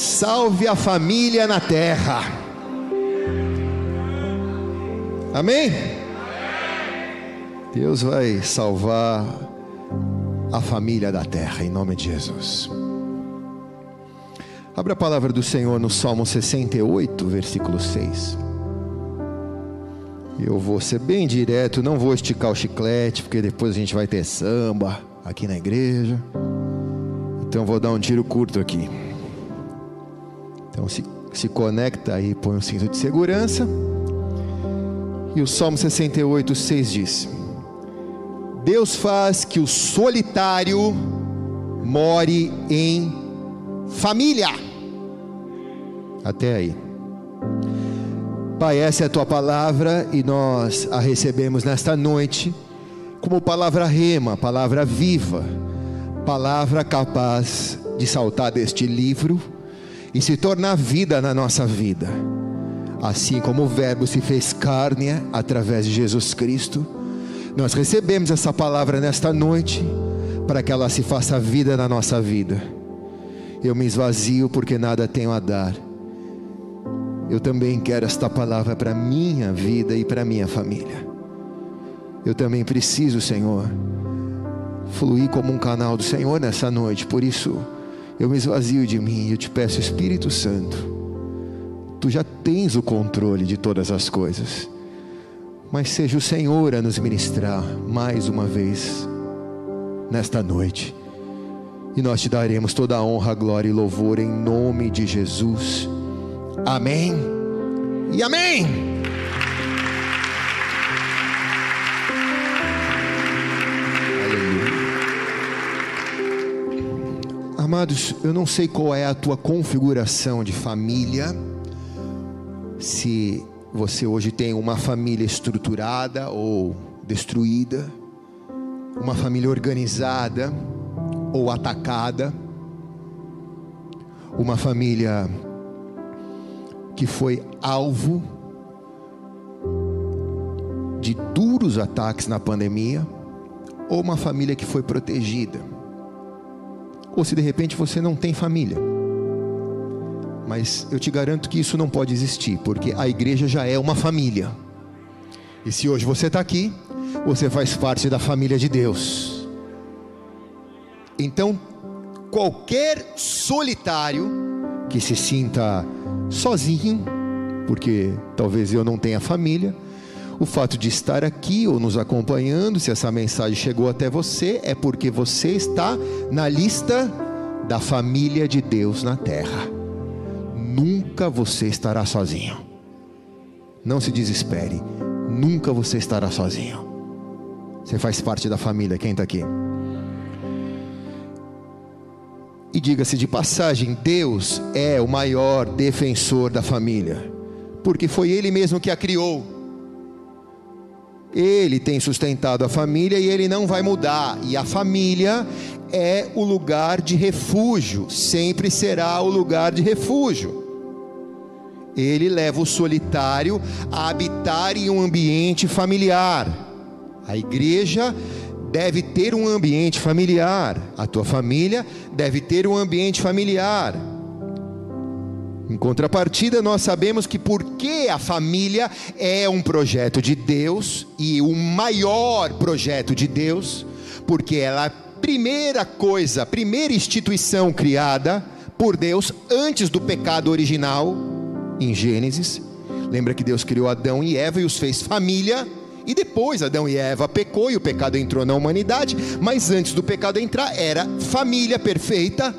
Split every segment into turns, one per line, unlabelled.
salve a família na terra. Amém? Deus vai salvar a família da terra, em nome de Jesus. Abra a palavra do Senhor no Salmo 68, versículo 6. Eu vou ser bem direto, não vou esticar o chiclete, porque depois a gente vai ter samba aqui na igreja. Então vou dar um tiro curto aqui. Então se, se conecta aí, põe um cinto de segurança. E o Salmo 68, 6 diz: Deus faz que o solitário more em família. Até aí. Pai, essa é a tua palavra e nós a recebemos nesta noite como palavra rema, palavra viva, palavra capaz de saltar deste livro e se tornar vida na nossa vida. Assim como o Verbo se fez carne através de Jesus Cristo, nós recebemos essa palavra nesta noite para que ela se faça vida na nossa vida. Eu me esvazio porque nada tenho a dar. Eu também quero esta palavra para minha vida e para minha família. Eu também preciso, Senhor, fluir como um canal do Senhor nessa noite. Por isso, eu me esvazio de mim e eu te peço, Espírito Santo, tu já tens o controle de todas as coisas, mas seja o Senhor a nos ministrar mais uma vez nesta noite, e nós te daremos toda a honra, glória e louvor em nome de Jesus. Amém e amém. Amados, eu não sei qual é a tua configuração de família, se você hoje tem uma família estruturada ou destruída, uma família organizada ou atacada, uma família que foi alvo de duros ataques na pandemia, ou uma família que foi protegida ou se de repente você não tem família. Mas eu te garanto que isso não pode existir, porque a igreja já é uma família. E se hoje você está aqui, você faz parte da família de Deus. Então, qualquer solitário que se sinta sozinho, porque talvez eu não tenha família, o fato de estar aqui ou nos acompanhando, se essa mensagem chegou até você, é porque você está na lista da família de Deus na terra. Nunca você estará sozinho. Não se desespere. Nunca você estará sozinho. Você faz parte da família. Quem está aqui? E diga-se de passagem: Deus é o maior defensor da família, porque foi Ele mesmo que a criou. Ele tem sustentado a família e ele não vai mudar. E a família é o lugar de refúgio, sempre será o lugar de refúgio. Ele leva o solitário a habitar em um ambiente familiar. A igreja deve ter um ambiente familiar. A tua família deve ter um ambiente familiar. Em contrapartida, nós sabemos que porque a família é um projeto de Deus e o maior projeto de Deus, porque ela é a primeira coisa, a primeira instituição criada por Deus antes do pecado original em Gênesis. Lembra que Deus criou Adão e Eva e os fez família? E depois Adão e Eva pecou e o pecado entrou na humanidade, mas antes do pecado entrar era família perfeita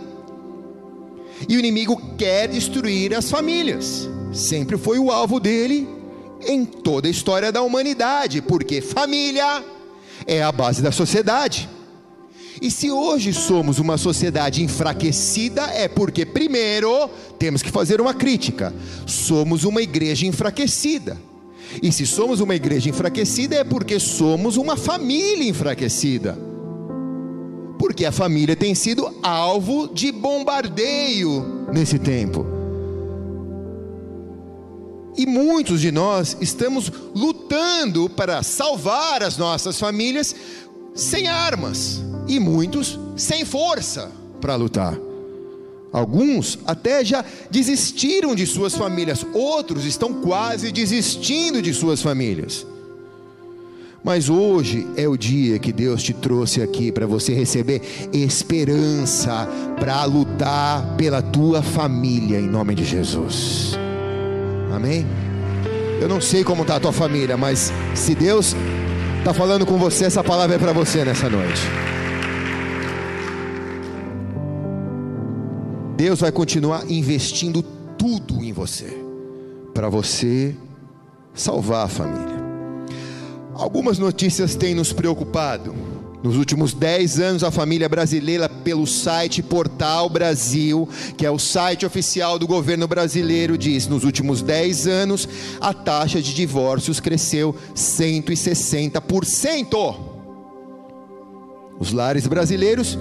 e o inimigo quer destruir as famílias. Sempre foi o alvo dele em toda a história da humanidade, porque família é a base da sociedade. E se hoje somos uma sociedade enfraquecida, é porque, primeiro, temos que fazer uma crítica: somos uma igreja enfraquecida. E se somos uma igreja enfraquecida, é porque somos uma família enfraquecida porque a família tem sido alvo de bombardeio nesse tempo. E muitos de nós estamos lutando para salvar as nossas famílias sem armas, e muitos sem força para lutar. Alguns até já desistiram de suas famílias, outros estão quase desistindo de suas famílias. Mas hoje é o dia que Deus te trouxe aqui para você receber esperança para lutar pela tua família em nome de Jesus. Amém? Eu não sei como está a tua família, mas se Deus está falando com você, essa palavra é para você nessa noite. Deus vai continuar investindo tudo em você, para você salvar a família. Algumas notícias têm nos preocupado. Nos últimos 10 anos, a família brasileira, pelo site Portal Brasil, que é o site oficial do governo brasileiro, diz: nos últimos 10 anos, a taxa de divórcios cresceu 160%. Os lares brasileiros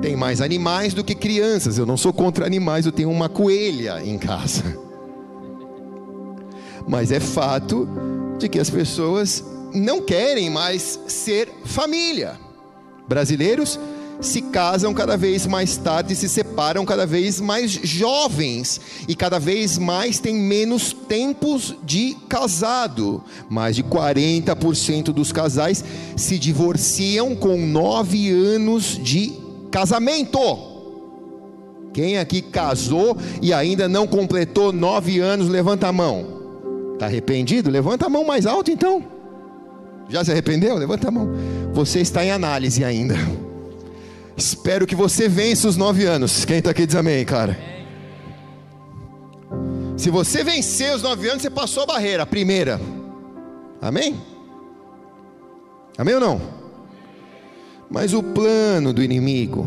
têm mais animais do que crianças. Eu não sou contra animais, eu tenho uma coelha em casa. Mas é fato de que as pessoas não querem mais ser família. Brasileiros se casam cada vez mais tarde, se separam cada vez mais jovens e cada vez mais têm menos tempos de casado. Mais de 40% dos casais se divorciam com nove anos de casamento. Quem aqui casou e ainda não completou nove anos, levanta a mão. Está arrependido? Levanta a mão mais alto então. Já se arrependeu? Levanta a mão. Você está em análise ainda. Espero que você vença os nove anos. Quem está aqui diz amém, cara. Se você vencer os nove anos, você passou a barreira, a primeira. Amém? Amém ou não? Mas o plano do inimigo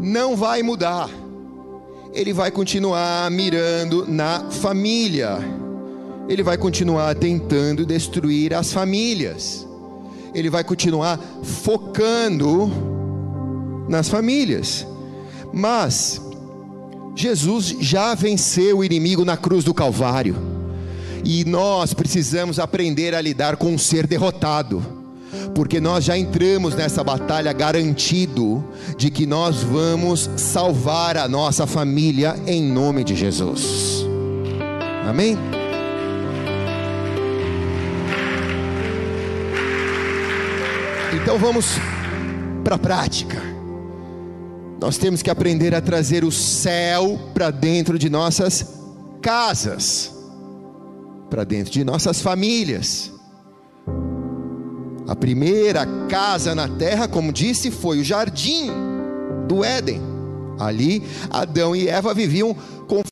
não vai mudar. Ele vai continuar mirando na família ele vai continuar tentando destruir as famílias. Ele vai continuar focando nas famílias. Mas Jesus já venceu o inimigo na cruz do Calvário. E nós precisamos aprender a lidar com o ser derrotado. Porque nós já entramos nessa batalha garantido de que nós vamos salvar a nossa família em nome de Jesus. Amém? Então vamos para a prática. Nós temos que aprender a trazer o céu para dentro de nossas casas, para dentro de nossas famílias. A primeira casa na terra, como disse, foi o jardim do Éden. Ali, Adão e Eva viviam com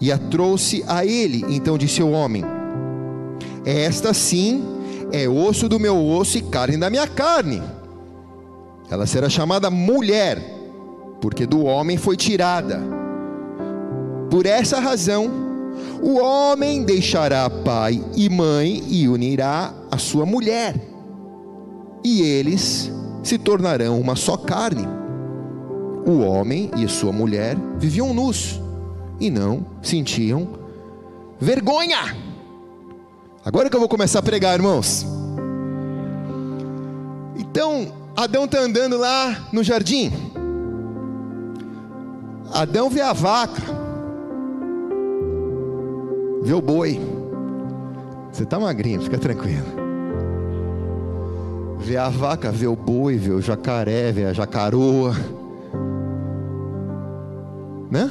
e a trouxe a ele. Então disse o homem: Esta sim é osso do meu osso e carne da minha carne. Ela será chamada mulher, porque do homem foi tirada. Por essa razão, o homem deixará pai e mãe e unirá a sua mulher, e eles se tornarão uma só carne. O homem e sua mulher viviam nus e não sentiam vergonha. Agora que eu vou começar a pregar, irmãos. Então, Adão está andando lá no jardim. Adão vê a vaca, vê o boi. Você está magrinho, fica tranquilo. Vê a vaca, vê o boi, vê o jacaré, vê a jacaroa. Né?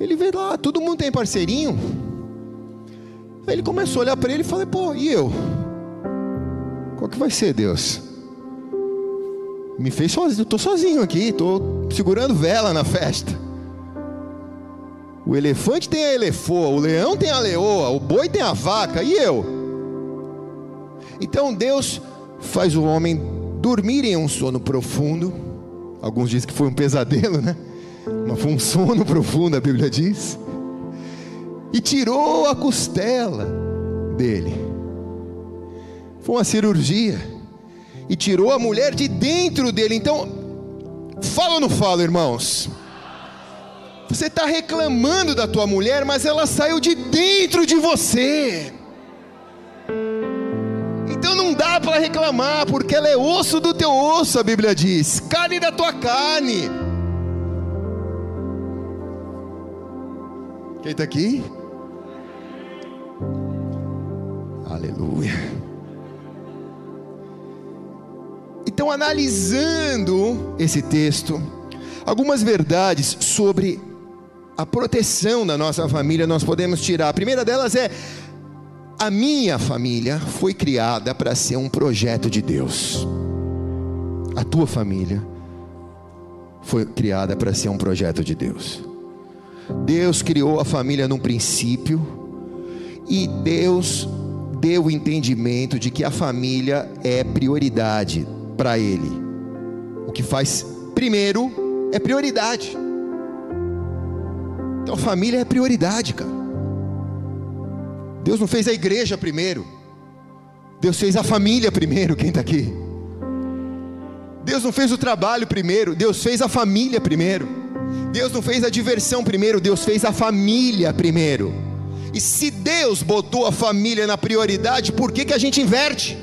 Ele vê lá, todo mundo tem parceirinho. Aí ele começou a olhar para ele e falou: pô, e eu? Qual que vai ser, Deus? Me fez sozinho, estou sozinho aqui, estou segurando vela na festa. O elefante tem a elefoa, o leão tem a leoa, o boi tem a vaca, e eu? Então Deus faz o homem dormir em um sono profundo. Alguns dizem que foi um pesadelo, né? Mas foi um sono profundo, a Bíblia diz. E tirou a costela dele. Foi uma cirurgia. E tirou a mulher de dentro dele. Então, fala ou não fala, irmãos? Você está reclamando da tua mulher, mas ela saiu de dentro de você. Então não dá para reclamar, porque ela é osso do teu osso, a Bíblia diz, carne da tua carne. Quem está aqui? Aleluia. Então, analisando esse texto, algumas verdades sobre a proteção da nossa família nós podemos tirar. A primeira delas é: a minha família foi criada para ser um projeto de Deus. A tua família foi criada para ser um projeto de Deus. Deus criou a família num princípio e Deus deu o entendimento de que a família é prioridade para Ele. O que faz primeiro é prioridade. Então a família é prioridade, cara. Deus não fez a igreja primeiro. Deus fez a família primeiro, quem está aqui? Deus não fez o trabalho primeiro, Deus fez a família primeiro. Deus não fez a diversão primeiro, Deus fez a família primeiro. E se Deus botou a família na prioridade, por que, que a gente inverte?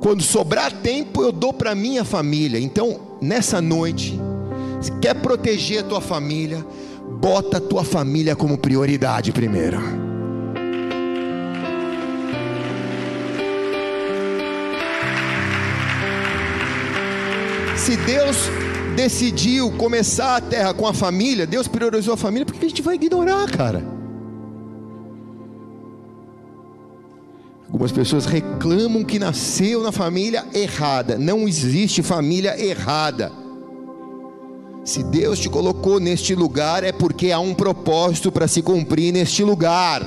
Quando sobrar tempo, eu dou para minha família. Então, nessa noite, se quer proteger a tua família, bota a tua família como prioridade primeiro. Se Deus decidiu começar a terra com a família, Deus priorizou a família, por que a gente vai ignorar, cara? Algumas pessoas reclamam que nasceu na família errada. Não existe família errada. Se Deus te colocou neste lugar, é porque há um propósito para se cumprir neste lugar.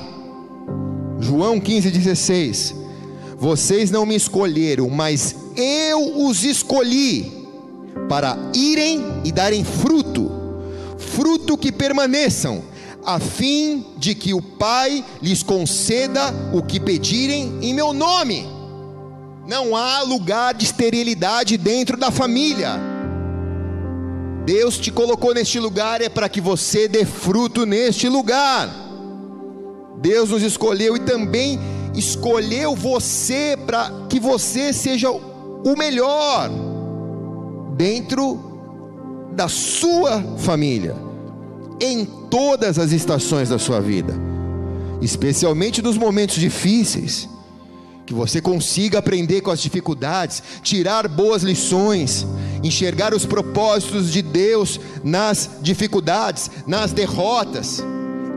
João 15,16: Vocês não me escolheram, mas eu os escolhi para irem e darem fruto, fruto que permaneçam, a fim de que o Pai lhes conceda o que pedirem em meu nome. Não há lugar de esterilidade dentro da família. Deus te colocou neste lugar é para que você dê fruto neste lugar. Deus nos escolheu e também escolheu você para que você seja o melhor dentro da sua família, em todas as estações da sua vida, especialmente nos momentos difíceis, que você consiga aprender com as dificuldades, tirar boas lições, enxergar os propósitos de Deus nas dificuldades, nas derrotas,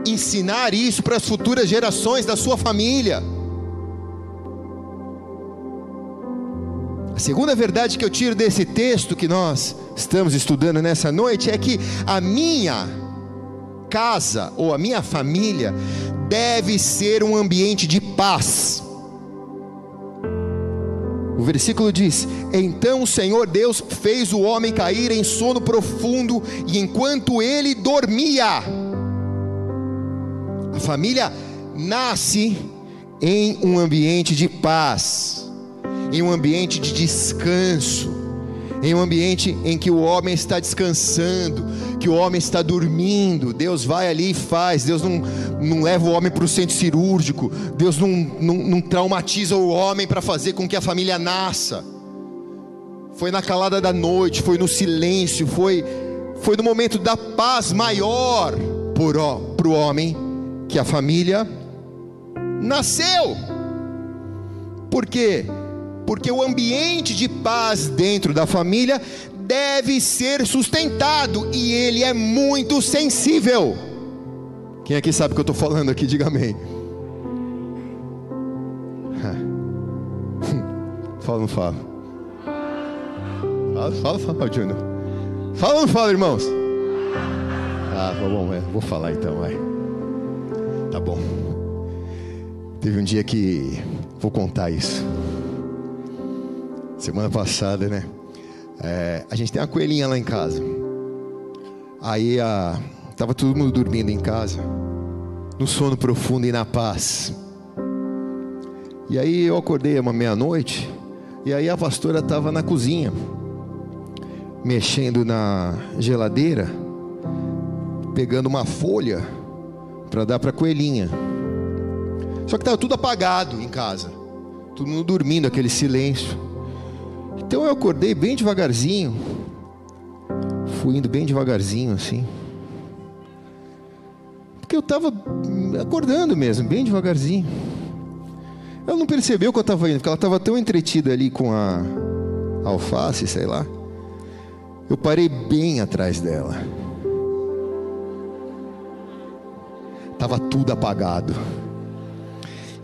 ensinar isso para as futuras gerações da sua família. Segunda verdade que eu tiro desse texto que nós estamos estudando nessa noite é que a minha casa ou a minha família deve ser um ambiente de paz. O versículo diz: Então o Senhor Deus fez o homem cair em sono profundo, e enquanto ele dormia, a família nasce em um ambiente de paz, em um ambiente de descanso, em um ambiente em que o homem está descansando, que o homem está dormindo, Deus vai ali e faz, Deus não, não leva o homem para o centro cirúrgico, Deus não, não, não traumatiza o homem para fazer com que a família nasça. Foi na calada da noite, foi no silêncio, foi, foi no momento da paz maior para o homem que a família nasceu. Por quê? Porque o ambiente de paz dentro da família deve ser sustentado e ele é muito sensível. Quem aqui sabe o que eu estou falando aqui? Diga amém. Fala ou não fala? Fala, fala, fala. Fala ou não fala, irmãos? Ah, tá bom, é, vou falar então, vai. Tá bom. Teve um dia que vou contar isso. Semana passada, né? É, a gente tem uma coelhinha lá em casa. Aí a, tava todo mundo dormindo em casa, no sono profundo e na paz. E aí eu acordei uma meia-noite, e aí a pastora estava na cozinha, mexendo na geladeira, pegando uma folha para dar para a coelhinha. Só que estava tudo apagado em casa, todo mundo dormindo, aquele silêncio. Então eu acordei bem devagarzinho, fui indo bem devagarzinho assim, porque eu estava acordando mesmo, bem devagarzinho. Ela não percebeu que eu estava indo, porque ela estava tão entretida ali com a alface, sei lá. Eu parei bem atrás dela. Tava tudo apagado.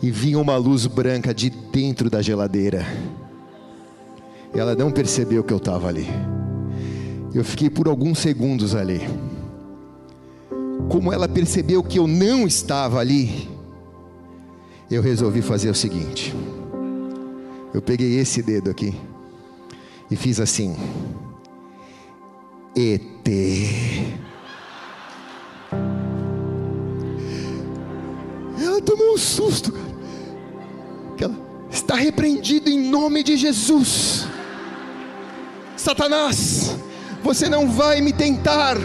E vinha uma luz branca de dentro da geladeira. Ela não percebeu que eu estava ali. Eu fiquei por alguns segundos ali. Como ela percebeu que eu não estava ali, eu resolvi fazer o seguinte. Eu peguei esse dedo aqui e fiz assim. ET. Ela tomou um susto, cara. Ela está repreendido em nome de Jesus. Satanás, você não vai me tentar.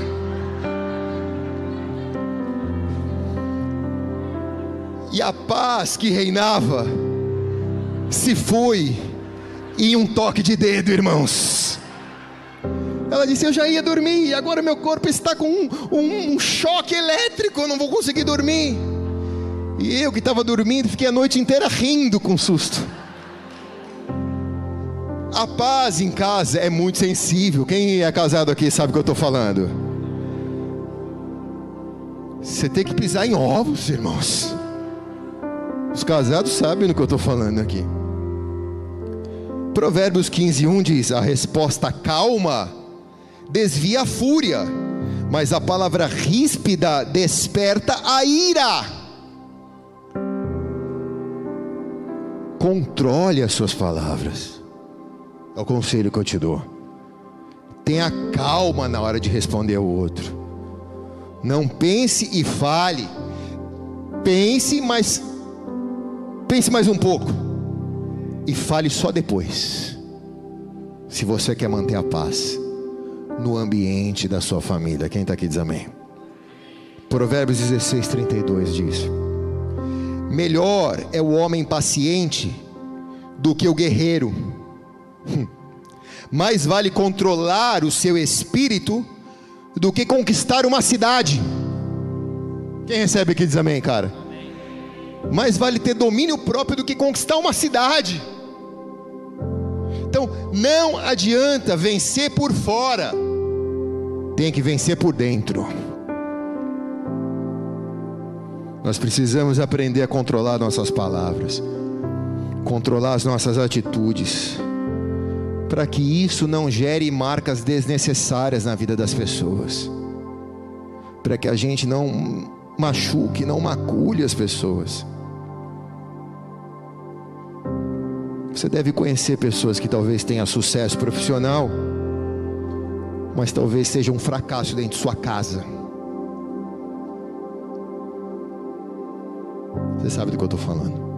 E a paz que reinava se foi em um toque de dedo, irmãos. Ela disse: Eu já ia dormir, e agora meu corpo está com um, um, um choque elétrico, eu não vou conseguir dormir. E eu que estava dormindo, fiquei a noite inteira rindo com susto. A paz em casa é muito sensível. Quem é casado aqui sabe o que eu estou falando. Você tem que pisar em ovos, irmãos. Os casados sabem do que eu estou falando aqui. Provérbios 15, 1 diz: A resposta calma desvia a fúria, mas a palavra ríspida desperta a ira. Controle as suas palavras. É o conselho que eu te dou. Tenha calma na hora de responder ao outro. Não pense e fale. Pense, mas pense mais um pouco. E fale só depois. Se você quer manter a paz no ambiente da sua família. Quem está aqui diz amém. Provérbios 16, 32 diz: Melhor é o homem paciente do que o guerreiro. Mais vale controlar o seu espírito do que conquistar uma cidade. Quem recebe aqui diz amém, cara? Mais vale ter domínio próprio do que conquistar uma cidade. Então, não adianta vencer por fora, tem que vencer por dentro. Nós precisamos aprender a controlar nossas palavras, controlar as nossas atitudes para que isso não gere marcas desnecessárias na vida das pessoas. para que a gente não machuque, não macule as pessoas. Você deve conhecer pessoas que talvez tenham sucesso profissional, mas talvez seja um fracasso dentro de sua casa. Você sabe do que eu estou falando.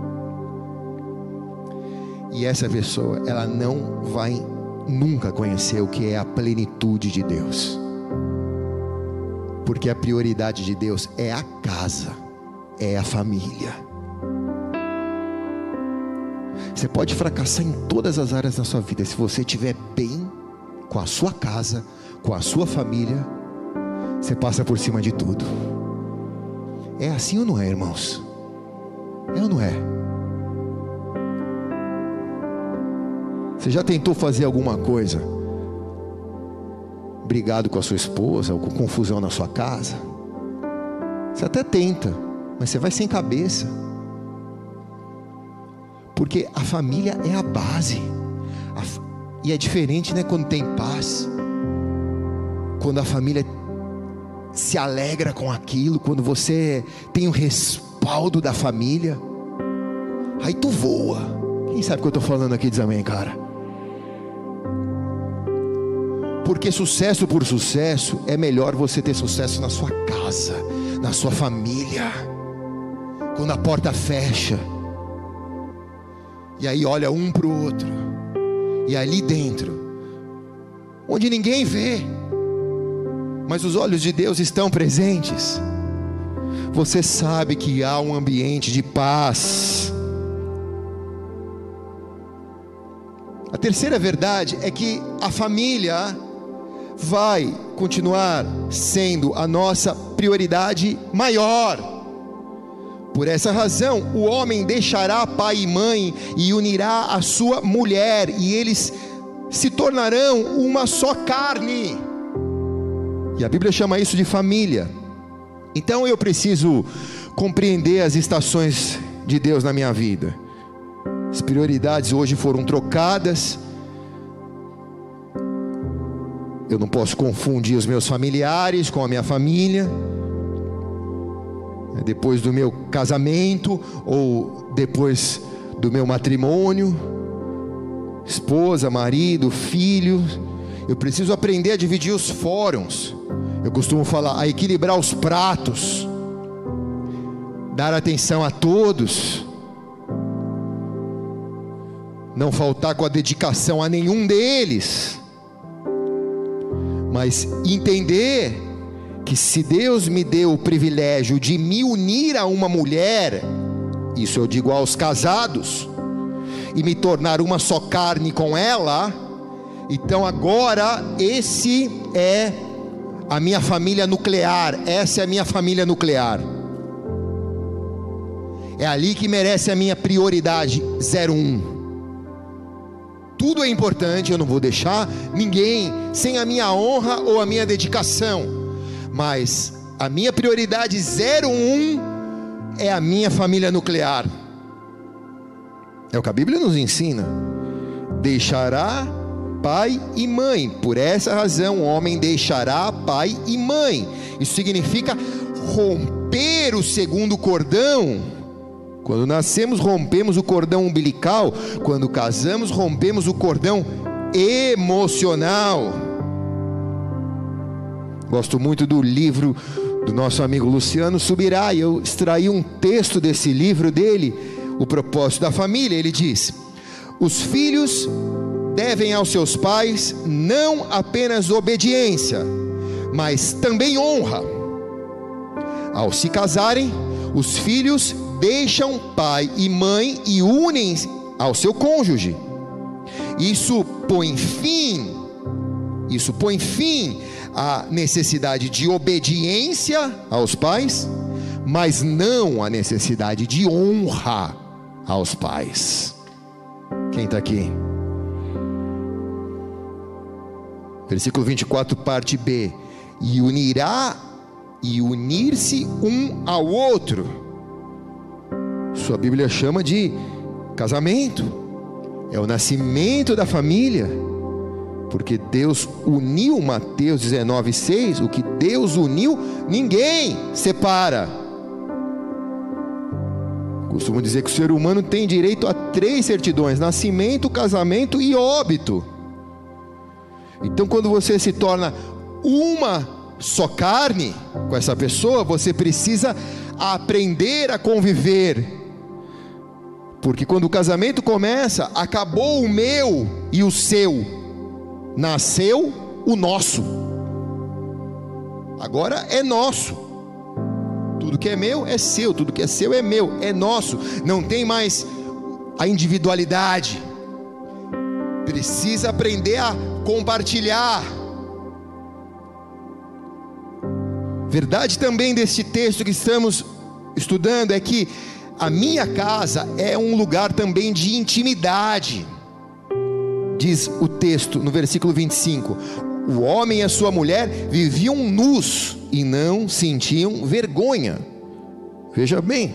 E essa pessoa, ela não vai nunca conhecer o que é a plenitude de Deus. Porque a prioridade de Deus é a casa, é a família. Você pode fracassar em todas as áreas da sua vida se você estiver bem com a sua casa, com a sua família, você passa por cima de tudo. É assim ou não é, irmãos? É ou não é? Você já tentou fazer alguma coisa? Brigado com a sua esposa, ou com confusão na sua casa? Você até tenta, mas você vai sem cabeça. Porque a família é a base. E é diferente, né, quando tem paz. Quando a família se alegra com aquilo, quando você tem o respaldo da família. Aí tu voa. Quem sabe o que eu estou falando aqui diz amém, cara? Porque sucesso por sucesso é melhor você ter sucesso na sua casa, na sua família. Quando a porta fecha, e aí olha um para o outro. E ali dentro, onde ninguém vê, mas os olhos de Deus estão presentes. Você sabe que há um ambiente de paz. A terceira verdade é que a família vai continuar sendo a nossa prioridade maior. Por essa razão, o homem deixará pai e mãe e unirá a sua mulher, e eles se tornarão uma só carne. E a Bíblia chama isso de família. Então eu preciso compreender as estações de Deus na minha vida. As prioridades hoje foram trocadas. Eu não posso confundir os meus familiares com a minha família. Depois do meu casamento ou depois do meu matrimônio, esposa, marido, filho. Eu preciso aprender a dividir os fóruns. Eu costumo falar a equilibrar os pratos, dar atenção a todos, não faltar com a dedicação a nenhum deles, mas entender que se Deus me deu o privilégio de me unir a uma mulher, isso eu digo aos casados, e me tornar uma só carne com ela, então agora esse é a minha família nuclear, essa é a minha família nuclear. É ali que merece a minha prioridade 01. Tudo é importante, eu não vou deixar ninguém sem a minha honra ou a minha dedicação mas a minha prioridade 01 é a minha família nuclear. É o que a Bíblia nos ensina. Deixará pai e mãe. Por essa razão, o homem deixará pai e mãe. Isso significa romper o segundo cordão. Quando nascemos, rompemos o cordão umbilical. Quando casamos, rompemos o cordão emocional. Gosto muito do livro do nosso amigo Luciano Subirá, e eu extraí um texto desse livro dele, O Propósito da Família. Ele diz: Os filhos devem aos seus pais não apenas obediência, mas também honra. Ao se casarem, os filhos deixam pai e mãe e unem ao seu cônjuge. Isso põe fim, isso põe fim a necessidade de obediência aos pais, mas não a necessidade de honra aos pais. Quem está aqui? Versículo 24, parte B: E unirá e unir-se um ao outro. Sua Bíblia chama de casamento, é o nascimento da família Porque Deus uniu, Mateus 19, 6, o que Deus uniu, ninguém separa. Costumo dizer que o ser humano tem direito a três certidões: nascimento, casamento e óbito. Então, quando você se torna uma só carne com essa pessoa, você precisa aprender a conviver. Porque quando o casamento começa, acabou o meu e o seu, nasceu o nosso. Agora é nosso. Tudo que é meu é seu, tudo que é seu é meu, é nosso. Não tem mais a individualidade. Precisa aprender a compartilhar. Verdade também deste texto que estamos estudando é que a minha casa é um lugar também de intimidade. Diz o texto no versículo 25: O homem e a sua mulher viviam nus e não sentiam vergonha. Veja bem,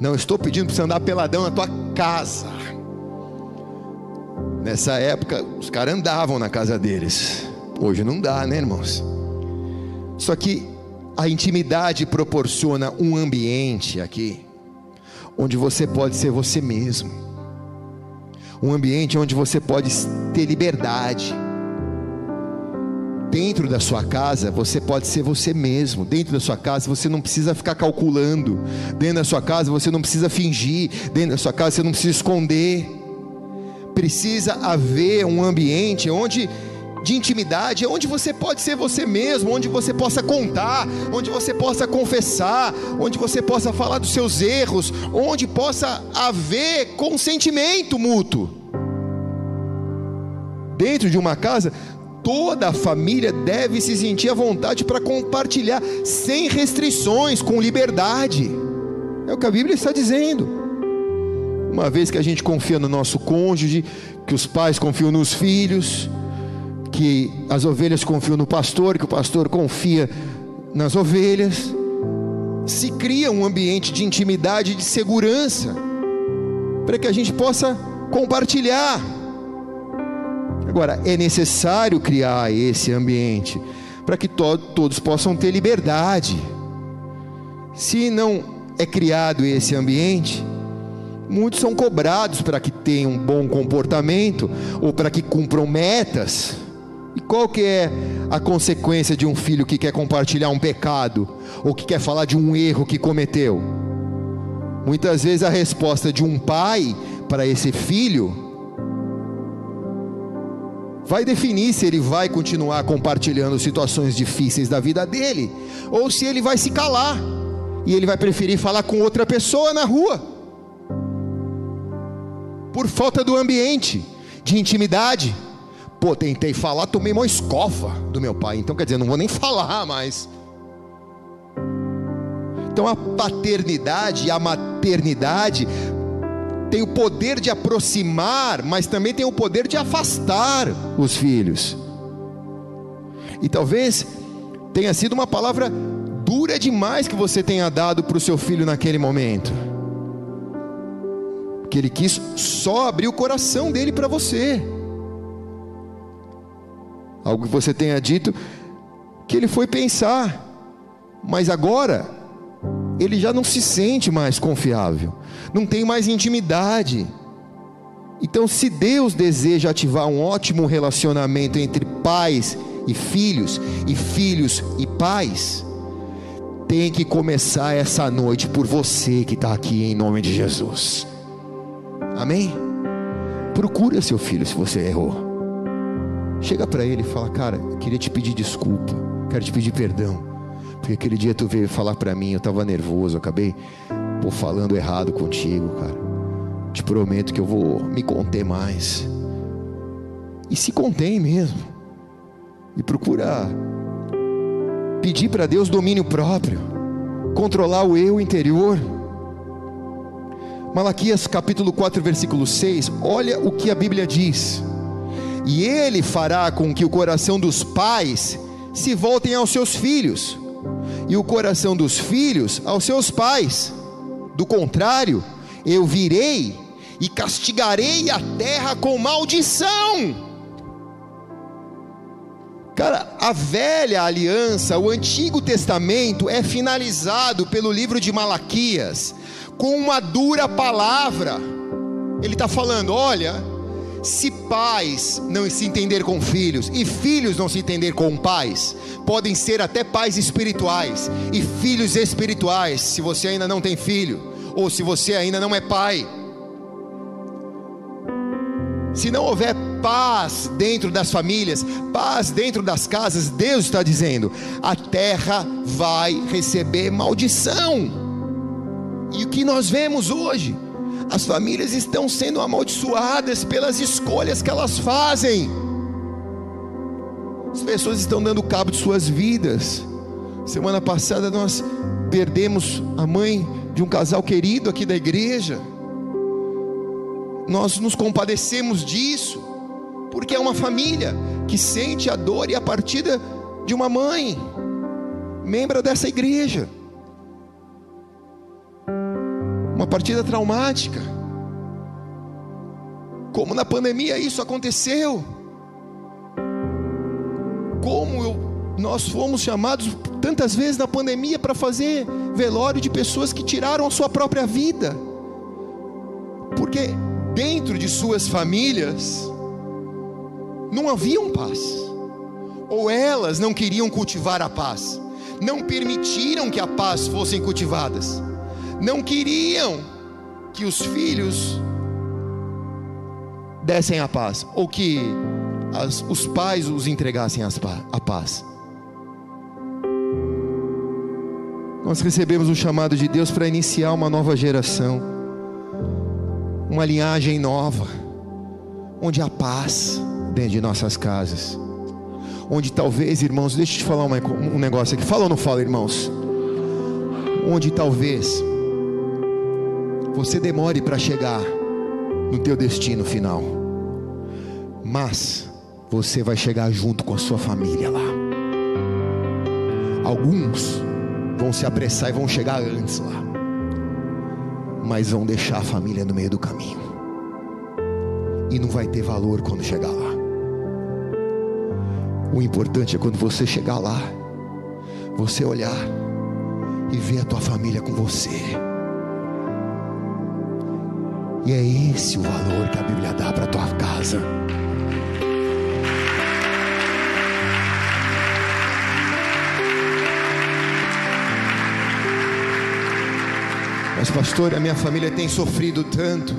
não estou pedindo para você andar peladão na tua casa. Nessa época, os caras andavam na casa deles. Hoje não dá, né, irmãos? Só que a intimidade proporciona um ambiente aqui onde você pode ser você mesmo. Um ambiente onde você pode ter liberdade. Dentro da sua casa, você pode ser você mesmo. Dentro da sua casa, você não precisa ficar calculando. Dentro da sua casa, você não precisa fingir. Dentro da sua casa, você não precisa esconder. Precisa haver um ambiente onde de intimidade, é onde você pode ser você mesmo, onde você possa contar, onde você possa confessar, onde você possa falar dos seus erros, onde possa haver consentimento mútuo. Dentro de uma casa, toda a família deve se sentir à vontade para compartilhar, sem restrições, com liberdade. É o que a Bíblia está dizendo. Uma vez que a gente confia no nosso cônjuge, que os pais confiam nos filhos, que as ovelhas confiam no pastor, que o pastor confia nas ovelhas. Se cria um ambiente de intimidade e de segurança, para que a gente possa compartilhar. Agora, é necessário criar esse ambiente para que to todos possam ter liberdade. Se não é criado esse ambiente, muitos são cobrados para que tenham um bom comportamento ou para que cumpram metas. E qual que é a consequência de um filho que quer compartilhar um pecado ou que quer falar de um erro que cometeu? Muitas vezes a resposta de um pai para esse filho vai definir se ele vai continuar compartilhando situações difíceis da vida dele ou se ele vai se calar e ele vai preferir falar com outra pessoa na rua. Por falta do ambiente de intimidade. Pô, tentei falar, tomei uma escofa do meu pai. Então, quer dizer, não vou nem falar mais. Então, a paternidade e a maternidade tem o poder de aproximar, mas também tem o poder de afastar os filhos. E talvez tenha sido uma palavra dura demais que você tenha dado para o seu filho naquele momento. Que ele quis só abrir o coração dele para você algo que você tenha dito, que ele foi pensar, mas agora ele já não se sente mais confiável, não tem mais intimidade. Então, se Deus deseja ativar um ótimo relacionamento entre pais e filhos, e filhos e pais, tem que começar essa noite por você que está aqui em nome de Jesus. Amém? Procura seu filho se você errou. Chega para ele e fala: Cara, queria te pedir desculpa, quero te pedir perdão, porque aquele dia tu veio falar para mim, eu estava nervoso, acabei pô, falando errado contigo, cara. Te prometo que eu vou me conter mais. E se contém mesmo. E procura pedir para Deus domínio próprio, controlar o eu interior. Malaquias capítulo 4, versículo 6, olha o que a Bíblia diz e ele fará com que o coração dos pais se voltem aos seus filhos, e o coração dos filhos aos seus pais. Do contrário, eu virei e castigarei a terra com maldição. Cara, a velha aliança, o Antigo Testamento é finalizado pelo livro de Malaquias com uma dura palavra. Ele está falando: olha, se pais não se entender com filhos e filhos não se entender com pais, podem ser até pais espirituais e filhos espirituais, se você ainda não tem filho ou se você ainda não é pai. Se não houver paz dentro das famílias, paz dentro das casas, Deus está dizendo: a terra vai receber maldição. E o que nós vemos hoje? As famílias estão sendo amaldiçoadas pelas escolhas que elas fazem. As pessoas estão dando cabo de suas vidas. Semana passada nós perdemos a mãe de um casal querido aqui da igreja. Nós nos compadecemos disso, porque é uma família que sente a dor e a partida de uma mãe, membro dessa igreja. Uma partida traumática. Como na pandemia isso aconteceu. Como eu, nós fomos chamados tantas vezes na pandemia para fazer velório de pessoas que tiraram a sua própria vida. Porque dentro de suas famílias não haviam paz. Ou elas não queriam cultivar a paz, não permitiram que a paz fossem cultivadas não queriam que os filhos dessem a paz, ou que as, os pais os entregassem a paz. Nós recebemos o chamado de Deus para iniciar uma nova geração, uma linhagem nova, onde há paz dentro de nossas casas. Onde talvez, irmãos, deixa eu te falar um negócio aqui. Fala ou não fala, irmãos? Onde talvez você demore para chegar no teu destino final, mas você vai chegar junto com a sua família lá. Alguns vão se apressar e vão chegar antes lá, mas vão deixar a família no meio do caminho, e não vai ter valor quando chegar lá. O importante é quando você chegar lá, você olhar e ver a tua família com você e é esse o valor que a Bíblia dá para a tua casa. Mas, pastor, a minha família tem sofrido tanto.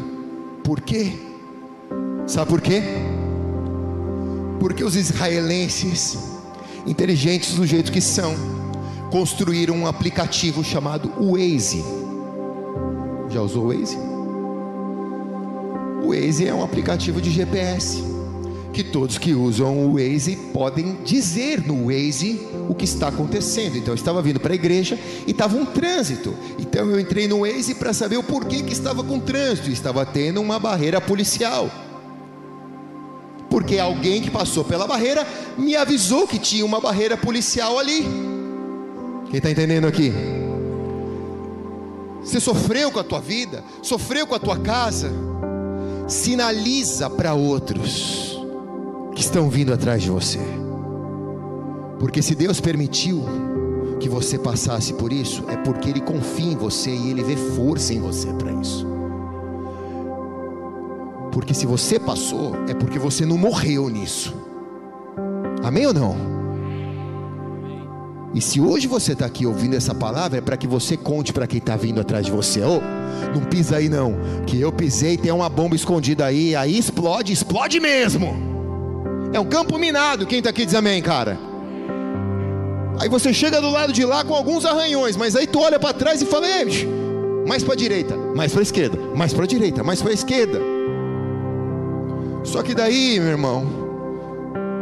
Por quê? Sabe por quê? Porque os israelenses, inteligentes do jeito que são, construíram um aplicativo chamado Waze. Já usou o Waze? O Waze é um aplicativo de GPS que todos que usam o Waze podem dizer no Waze o que está acontecendo. Então eu estava vindo para a igreja e estava um trânsito. Então eu entrei no Waze para saber o porquê que estava com trânsito. Estava tendo uma barreira policial. Porque alguém que passou pela barreira me avisou que tinha uma barreira policial ali. Quem está entendendo aqui? Você sofreu com a tua vida, sofreu com a tua casa sinaliza para outros que estão vindo atrás de você. Porque se Deus permitiu que você passasse por isso, é porque Ele confia em você e Ele vê força em você para isso. Porque se você passou, é porque você não morreu nisso. Amém ou não? E se hoje você está aqui ouvindo essa palavra, é para que você conte para quem está vindo atrás de você. Oh, não pisa aí não, que eu pisei, tem uma bomba escondida aí, aí explode, explode mesmo. É um campo minado. Quem está aqui diz amém, cara. Aí você chega do lado de lá com alguns arranhões, mas aí tu olha para trás e fala: Ei, mais para direita, mais para esquerda, mais para direita, mais para esquerda. Só que daí, meu irmão,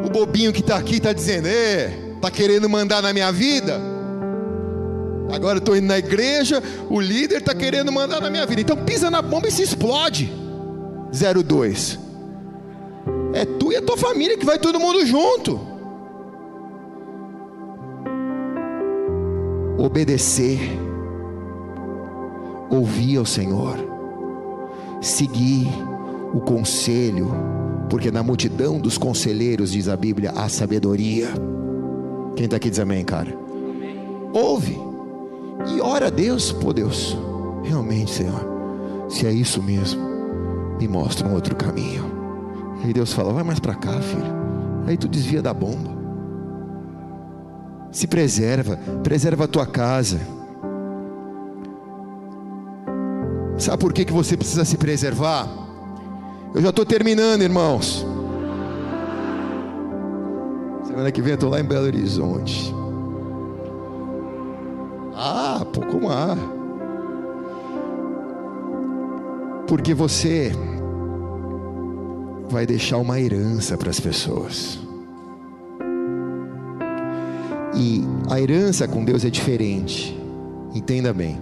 o bobinho que está aqui está dizendo: Ei está querendo mandar na minha vida. Agora eu estou indo na igreja, o líder está querendo mandar na minha vida. Então pisa na bomba e se explode. 02. É tu e a tua família que vai todo mundo junto. Obedecer, ouvir ao Senhor, seguir o conselho Porque na multidão dos conselheiros, diz a Bíblia, há sabedoria. Quem está aqui diz amém, cara? Ouve e ora a Deus, pô Deus, realmente, Senhor, se é isso mesmo, me mostra um outro caminho. Aí Deus fala: vai mais para cá, filho. Aí tu desvia da bomba. Se preserva, preserva a tua casa. Sabe por que, que você precisa se preservar? Eu já estou terminando, irmãos. Semana que vem eu estou lá em Belo Horizonte. Ah, pouco mais. Porque você vai deixar uma herança para as pessoas. E a herança com Deus é diferente. Entenda bem.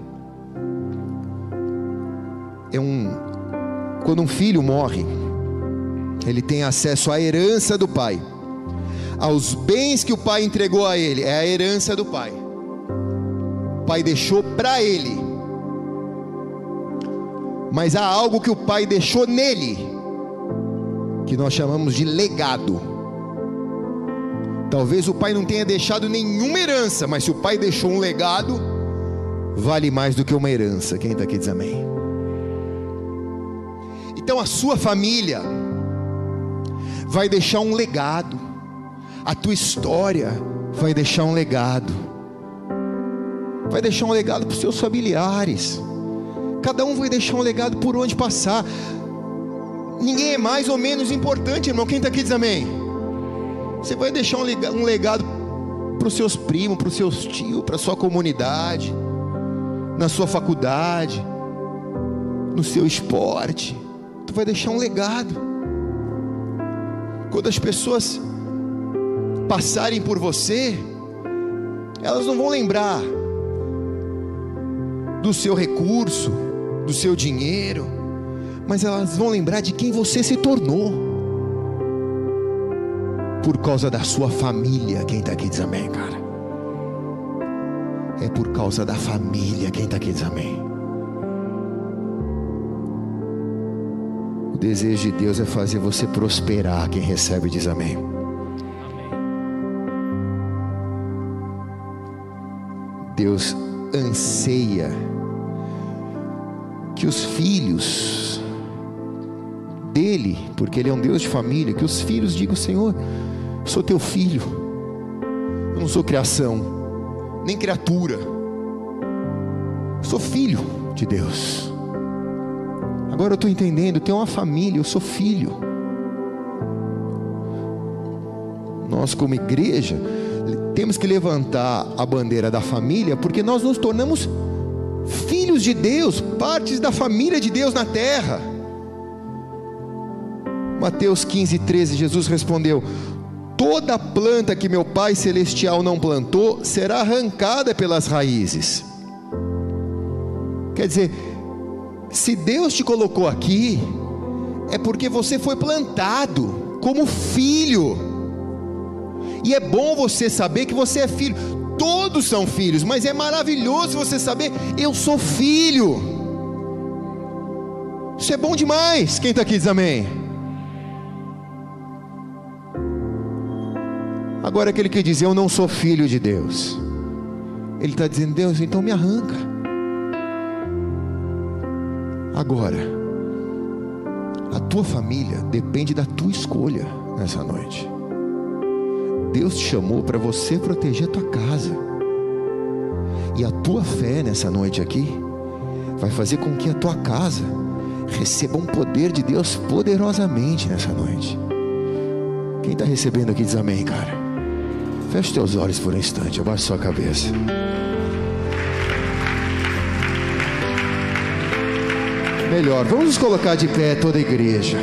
É um quando um filho morre, ele tem acesso à herança do pai. Aos bens que o pai entregou a ele, é a herança do pai. O pai deixou para ele. Mas há algo que o pai deixou nele que nós chamamos de legado. Talvez o pai não tenha deixado nenhuma herança, mas se o pai deixou um legado, vale mais do que uma herança. Quem está aqui diz amém. Então a sua família vai deixar um legado, a tua história vai deixar um legado, vai deixar um legado para os seus familiares, cada um vai deixar um legado por onde passar ninguém é mais ou menos importante, irmão. Quem está aqui diz amém. Você vai deixar um legado para os seus primos, para os seus tios, para a sua comunidade, na sua faculdade, no seu esporte. Tu vai deixar um legado. Quando as pessoas passarem por você, elas não vão lembrar do seu recurso, do seu dinheiro mas elas vão lembrar de quem você se tornou. Por causa da sua família, quem está aqui diz amém, cara. É por causa da família, quem está aqui diz amém. O desejo de Deus é fazer você prosperar, quem recebe diz amém. Deus anseia que os filhos dele, porque ele é um Deus de família, que os filhos digam: Senhor, sou teu filho, eu não sou criação, nem criatura, sou filho de Deus. Agora eu estou entendendo, tenho uma família, eu sou filho. Nós, como igreja, temos que levantar a bandeira da família, porque nós nos tornamos filhos de Deus, partes da família de Deus na terra. Mateus 15, 13, Jesus respondeu: Toda planta que meu Pai Celestial não plantou será arrancada pelas raízes. Quer dizer, se Deus te colocou aqui, é porque você foi plantado como filho. E é bom você saber que você é filho. Todos são filhos, mas é maravilhoso você saber, eu sou filho. Isso é bom demais. Quem está aqui diz amém? Agora, aquele que diz, Eu não sou filho de Deus, ele está dizendo, Deus, então me arranca. Agora, a tua família depende da tua escolha nessa noite. Deus te chamou para você proteger a tua casa. E a tua fé nessa noite aqui vai fazer com que a tua casa receba um poder de Deus poderosamente nessa noite. Quem está recebendo aqui diz amém, cara. Feche teus olhos por um instante, abaixe sua cabeça. Melhor, vamos nos colocar de pé toda a igreja.